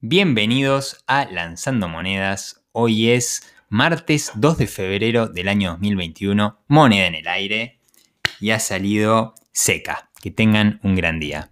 Bienvenidos a Lanzando Monedas. Hoy es martes 2 de febrero del año 2021, moneda en el aire y ha salido seca. Que tengan un gran día.